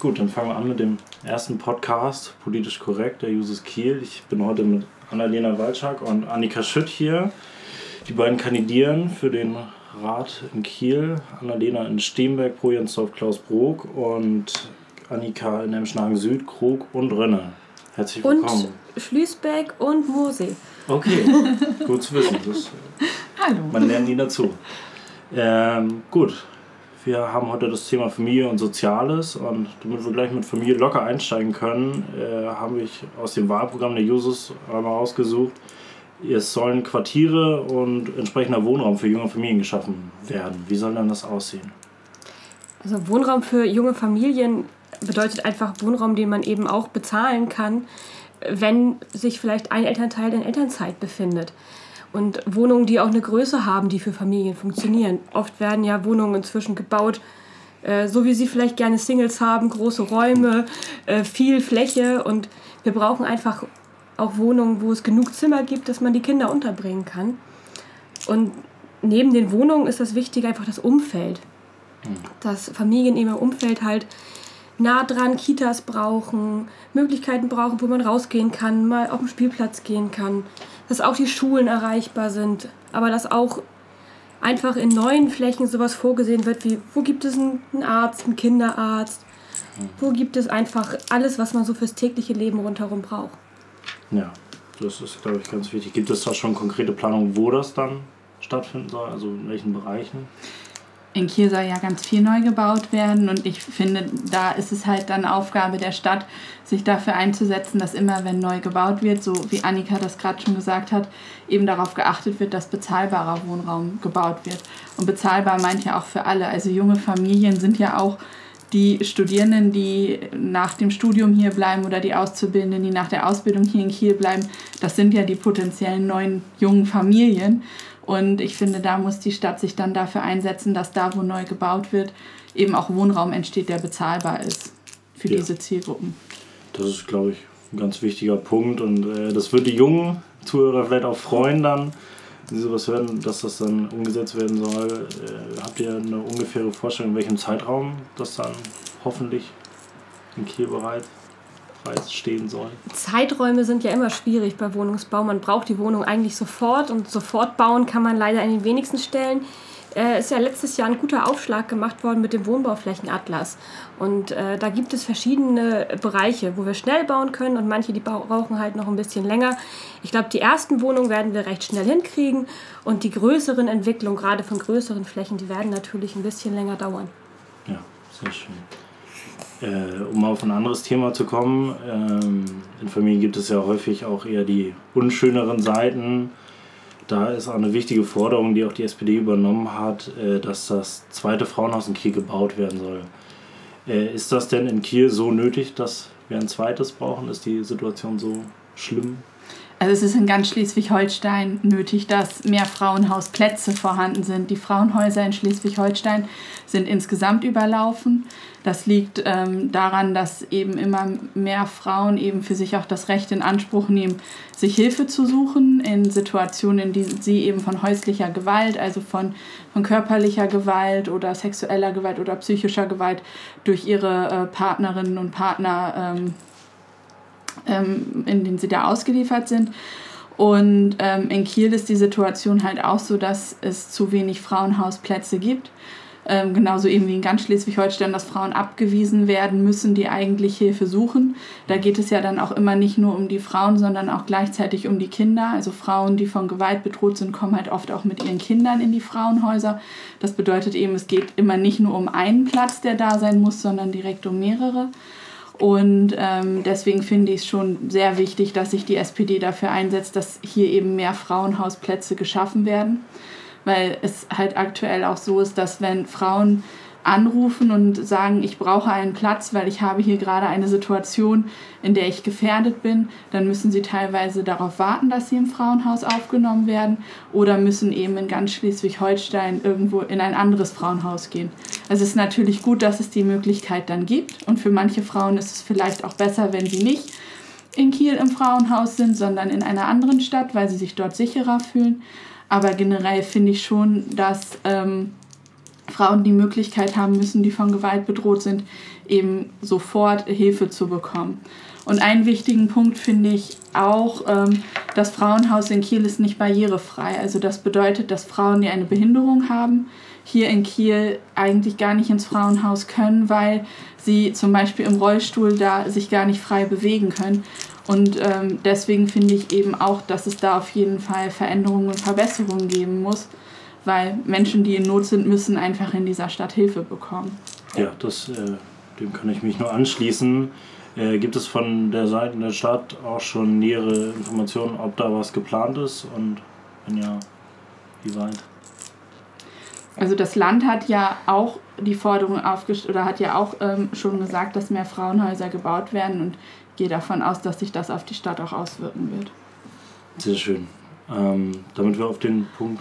Gut, dann fangen wir an mit dem ersten Podcast, politisch korrekt, der Jusus Kiel. Ich bin heute mit Annalena Walczak und Annika Schütt hier. Die beiden kandidieren für den Rat in Kiel. Annalena in Steenberg, Projensdorf, Klausbrook und Annika in Emschnagen Süd, Krug und Rönne. Herzlich willkommen. Und Schlüßbeck und Mosee. Okay, gut zu wissen. Das, Hallo. Man lernt nie dazu. Ähm, gut, wir haben heute das Thema Familie und Soziales und damit wir gleich mit Familie locker einsteigen können, äh, habe ich aus dem Wahlprogramm der Jusos einmal rausgesucht, es sollen Quartiere und entsprechender Wohnraum für junge Familien geschaffen werden. Wie soll dann das aussehen? Also Wohnraum für junge Familien bedeutet einfach Wohnraum, den man eben auch bezahlen kann, wenn sich vielleicht ein Elternteil in Elternzeit befindet und Wohnungen, die auch eine Größe haben, die für Familien funktionieren. Oft werden ja Wohnungen inzwischen gebaut, äh, so wie sie vielleicht gerne Singles haben, große Räume, äh, viel Fläche und wir brauchen einfach auch Wohnungen, wo es genug Zimmer gibt, dass man die Kinder unterbringen kann. Und neben den Wohnungen ist das wichtig einfach das Umfeld. Mhm. Dass Familien in ihrem Umfeld halt nah dran Kitas brauchen, Möglichkeiten brauchen, wo man rausgehen kann, mal auf den Spielplatz gehen kann, dass auch die Schulen erreichbar sind, aber dass auch einfach in neuen Flächen sowas vorgesehen wird, wie wo gibt es einen Arzt, einen Kinderarzt, wo gibt es einfach alles, was man so fürs tägliche Leben rundherum braucht. Ja, das ist, glaube ich, ganz wichtig. Gibt es da schon konkrete Planungen, wo das dann stattfinden soll, also in welchen Bereichen? In Kiel soll ja ganz viel neu gebaut werden und ich finde, da ist es halt dann Aufgabe der Stadt, sich dafür einzusetzen, dass immer, wenn neu gebaut wird, so wie Annika das gerade schon gesagt hat, eben darauf geachtet wird, dass bezahlbarer Wohnraum gebaut wird. Und bezahlbar meint ja auch für alle. Also junge Familien sind ja auch die Studierenden, die nach dem Studium hier bleiben oder die Auszubildenden, die nach der Ausbildung hier in Kiel bleiben, das sind ja die potenziellen neuen jungen Familien. Und ich finde, da muss die Stadt sich dann dafür einsetzen, dass da, wo neu gebaut wird, eben auch Wohnraum entsteht, der bezahlbar ist für ja. diese Zielgruppen. Das ist, glaube ich, ein ganz wichtiger Punkt. Und äh, das wird die jungen Zuhörer vielleicht auch freuen dann, wenn sie sowas hören, dass das dann umgesetzt werden soll. Äh, habt ihr eine ungefähre Vorstellung, in welchem Zeitraum das dann hoffentlich in Kiel bereit Preis stehen soll. Zeiträume sind ja immer schwierig bei Wohnungsbau. Man braucht die Wohnung eigentlich sofort und sofort bauen kann man leider in den wenigsten Stellen. Äh, ist ja letztes Jahr ein guter Aufschlag gemacht worden mit dem Wohnbauflächenatlas. Und äh, da gibt es verschiedene Bereiche, wo wir schnell bauen können und manche, die brauchen halt noch ein bisschen länger. Ich glaube, die ersten Wohnungen werden wir recht schnell hinkriegen und die größeren Entwicklungen, gerade von größeren Flächen, die werden natürlich ein bisschen länger dauern. Ja, sehr schön. Äh, um auf ein anderes Thema zu kommen, ähm, in Familien gibt es ja häufig auch eher die unschöneren Seiten. Da ist auch eine wichtige Forderung, die auch die SPD übernommen hat, äh, dass das zweite Frauenhaus in Kiel gebaut werden soll. Äh, ist das denn in Kiel so nötig, dass wir ein zweites brauchen? Ist die Situation so schlimm? Also es ist in ganz Schleswig-Holstein nötig, dass mehr Frauenhausplätze vorhanden sind. Die Frauenhäuser in Schleswig-Holstein sind insgesamt überlaufen. Das liegt ähm, daran, dass eben immer mehr Frauen eben für sich auch das Recht in Anspruch nehmen, sich Hilfe zu suchen in Situationen, in denen sie eben von häuslicher Gewalt, also von, von körperlicher Gewalt oder sexueller Gewalt oder psychischer Gewalt durch ihre äh, Partnerinnen und Partner ähm, ähm, in denen sie da ausgeliefert sind. Und ähm, in Kiel ist die Situation halt auch so, dass es zu wenig Frauenhausplätze gibt. Ähm, genauso eben wie in ganz Schleswig-Holstein, dass Frauen abgewiesen werden müssen, die eigentlich Hilfe suchen. Da geht es ja dann auch immer nicht nur um die Frauen, sondern auch gleichzeitig um die Kinder. Also Frauen, die von Gewalt bedroht sind, kommen halt oft auch mit ihren Kindern in die Frauenhäuser. Das bedeutet eben, es geht immer nicht nur um einen Platz, der da sein muss, sondern direkt um mehrere. Und ähm, deswegen finde ich es schon sehr wichtig, dass sich die SPD dafür einsetzt, dass hier eben mehr Frauenhausplätze geschaffen werden. Weil es halt aktuell auch so ist, dass wenn Frauen anrufen und sagen, ich brauche einen Platz, weil ich habe hier gerade eine Situation, in der ich gefährdet bin, dann müssen sie teilweise darauf warten, dass sie im Frauenhaus aufgenommen werden oder müssen eben in ganz Schleswig-Holstein irgendwo in ein anderes Frauenhaus gehen. Also es ist natürlich gut, dass es die Möglichkeit dann gibt und für manche Frauen ist es vielleicht auch besser, wenn sie nicht in Kiel im Frauenhaus sind, sondern in einer anderen Stadt, weil sie sich dort sicherer fühlen. Aber generell finde ich schon, dass ähm, Frauen die Möglichkeit haben müssen, die von Gewalt bedroht sind, eben sofort Hilfe zu bekommen. Und einen wichtigen Punkt finde ich auch, ähm, das Frauenhaus in Kiel ist nicht barrierefrei. Also das bedeutet, dass Frauen, die eine Behinderung haben, hier in Kiel eigentlich gar nicht ins Frauenhaus können, weil sie zum Beispiel im Rollstuhl da sich gar nicht frei bewegen können. Und ähm, deswegen finde ich eben auch, dass es da auf jeden Fall Veränderungen und Verbesserungen geben muss, weil Menschen, die in Not sind, müssen einfach in dieser Stadt Hilfe bekommen. Ja, das, äh, dem kann ich mich nur anschließen. Äh, gibt es von der Seite der Stadt auch schon nähere Informationen, ob da was geplant ist und wenn ja, wie weit? Also das Land hat ja auch die Forderung aufgestellt oder hat ja auch ähm, schon gesagt, dass mehr Frauenhäuser gebaut werden und gehe davon aus, dass sich das auf die Stadt auch auswirken wird. Sehr schön. Ähm, damit wir auf den Punkt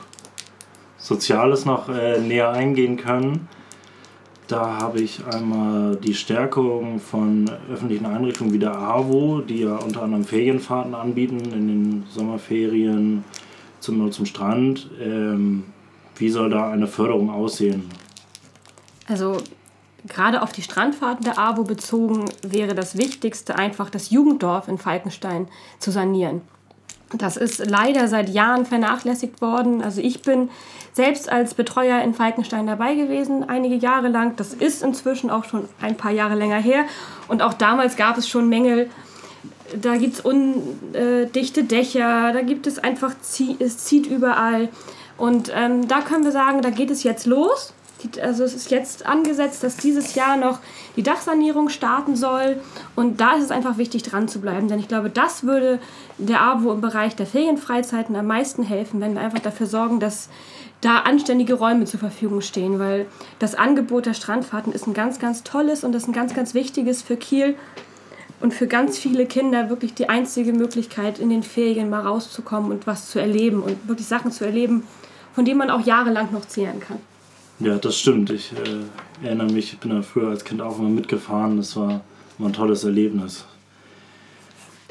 Soziales noch äh, näher eingehen können, da habe ich einmal die Stärkung von öffentlichen Einrichtungen wie der AWO, die ja unter anderem Ferienfahrten anbieten in den Sommerferien zum, zum Strand. Ähm, wie soll da eine Förderung aussehen? Also gerade auf die Strandfahrten der AWO bezogen wäre das Wichtigste einfach das Jugenddorf in Falkenstein zu sanieren. Das ist leider seit Jahren vernachlässigt worden. Also ich bin selbst als Betreuer in Falkenstein dabei gewesen, einige Jahre lang. Das ist inzwischen auch schon ein paar Jahre länger her. Und auch damals gab es schon Mängel. Da gibt es undichte Dächer, da gibt es einfach, es zieht überall. Und ähm, da können wir sagen, da geht es jetzt los. Also es ist jetzt angesetzt, dass dieses Jahr noch die Dachsanierung starten soll. Und da ist es einfach wichtig, dran zu bleiben. Denn ich glaube, das würde der AWO im Bereich der Ferienfreizeiten am meisten helfen, wenn wir einfach dafür sorgen, dass da anständige Räume zur Verfügung stehen. Weil das Angebot der Strandfahrten ist ein ganz, ganz tolles und das ist ein ganz, ganz wichtiges für Kiel und für ganz viele Kinder wirklich die einzige Möglichkeit, in den Ferien mal rauszukommen und was zu erleben und wirklich Sachen zu erleben, von denen man auch jahrelang noch zehren kann. Ja, das stimmt. Ich äh, erinnere mich, ich bin da früher als Kind auch immer mitgefahren. Das war immer ein tolles Erlebnis.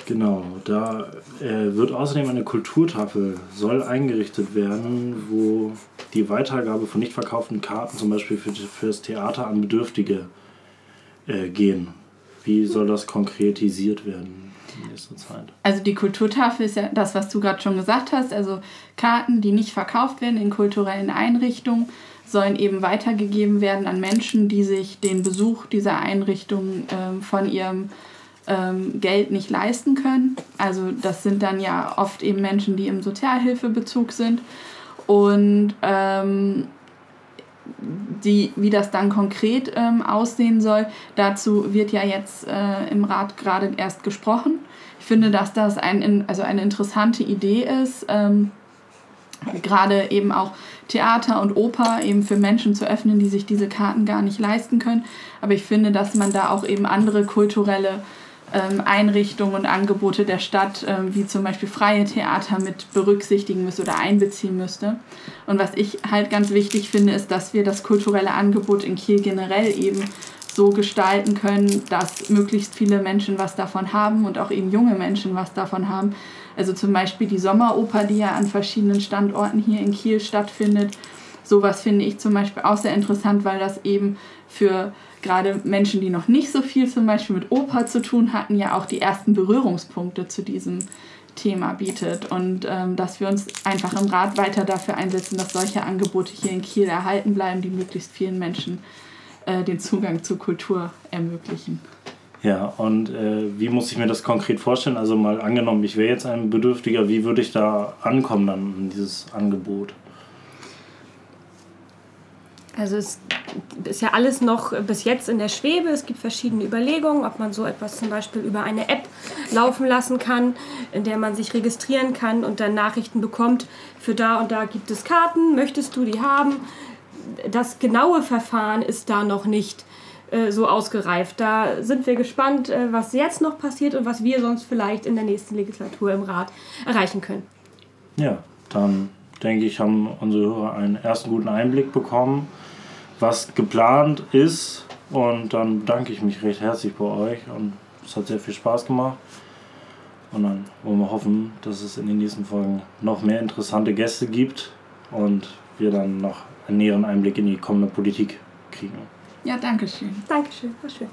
Genau, da äh, wird außerdem eine Kulturtafel, soll eingerichtet werden, wo die Weitergabe von nicht verkauften Karten zum Beispiel für, für das Theater an Bedürftige äh, gehen. Wie soll das konkretisiert werden in nächster Zeit? Also die Kulturtafel ist ja das, was du gerade schon gesagt hast. Also Karten, die nicht verkauft werden in kulturellen Einrichtungen, sollen eben weitergegeben werden an Menschen, die sich den Besuch dieser Einrichtung ähm, von ihrem ähm, Geld nicht leisten können. Also das sind dann ja oft eben Menschen, die im Sozialhilfebezug sind. Und ähm, die, wie das dann konkret ähm, aussehen soll, dazu wird ja jetzt äh, im Rat gerade erst gesprochen. Ich finde, dass das ein, also eine interessante Idee ist, ähm, gerade eben auch Theater und Oper eben für Menschen zu öffnen, die sich diese Karten gar nicht leisten können. Aber ich finde, dass man da auch eben andere kulturelle ähm, Einrichtungen und Angebote der Stadt, ähm, wie zum Beispiel freie Theater, mit berücksichtigen müsste oder einbeziehen müsste. Und was ich halt ganz wichtig finde, ist, dass wir das kulturelle Angebot in Kiel generell eben so gestalten können, dass möglichst viele Menschen was davon haben und auch eben junge Menschen was davon haben. Also zum Beispiel die Sommeroper, die ja an verschiedenen Standorten hier in Kiel stattfindet. Sowas finde ich zum Beispiel auch sehr interessant, weil das eben für gerade Menschen, die noch nicht so viel zum Beispiel mit Oper zu tun hatten, ja auch die ersten Berührungspunkte zu diesem Thema bietet. Und ähm, dass wir uns einfach im Rat weiter dafür einsetzen, dass solche Angebote hier in Kiel erhalten bleiben, die möglichst vielen Menschen äh, den Zugang zur Kultur ermöglichen. Ja, und äh, wie muss ich mir das konkret vorstellen? Also mal angenommen, ich wäre jetzt ein Bedürftiger, wie würde ich da ankommen dann in dieses Angebot? Also es ist ja alles noch bis jetzt in der Schwebe. Es gibt verschiedene Überlegungen, ob man so etwas zum Beispiel über eine App laufen lassen kann, in der man sich registrieren kann und dann Nachrichten bekommt, für da und da gibt es Karten, möchtest du die haben? Das genaue Verfahren ist da noch nicht äh, so ausgereift. Da sind wir gespannt, äh, was jetzt noch passiert und was wir sonst vielleicht in der nächsten Legislatur im Rat erreichen können. Ja, dann denke ich, haben unsere Hörer einen ersten guten Einblick bekommen was geplant ist. Und dann bedanke ich mich recht herzlich bei euch und es hat sehr viel Spaß gemacht. Und dann wollen wir hoffen, dass es in den nächsten Folgen noch mehr interessante Gäste gibt und wir dann noch einen näheren Einblick in die kommende Politik kriegen. Ja, danke schön. Dankeschön, war schön.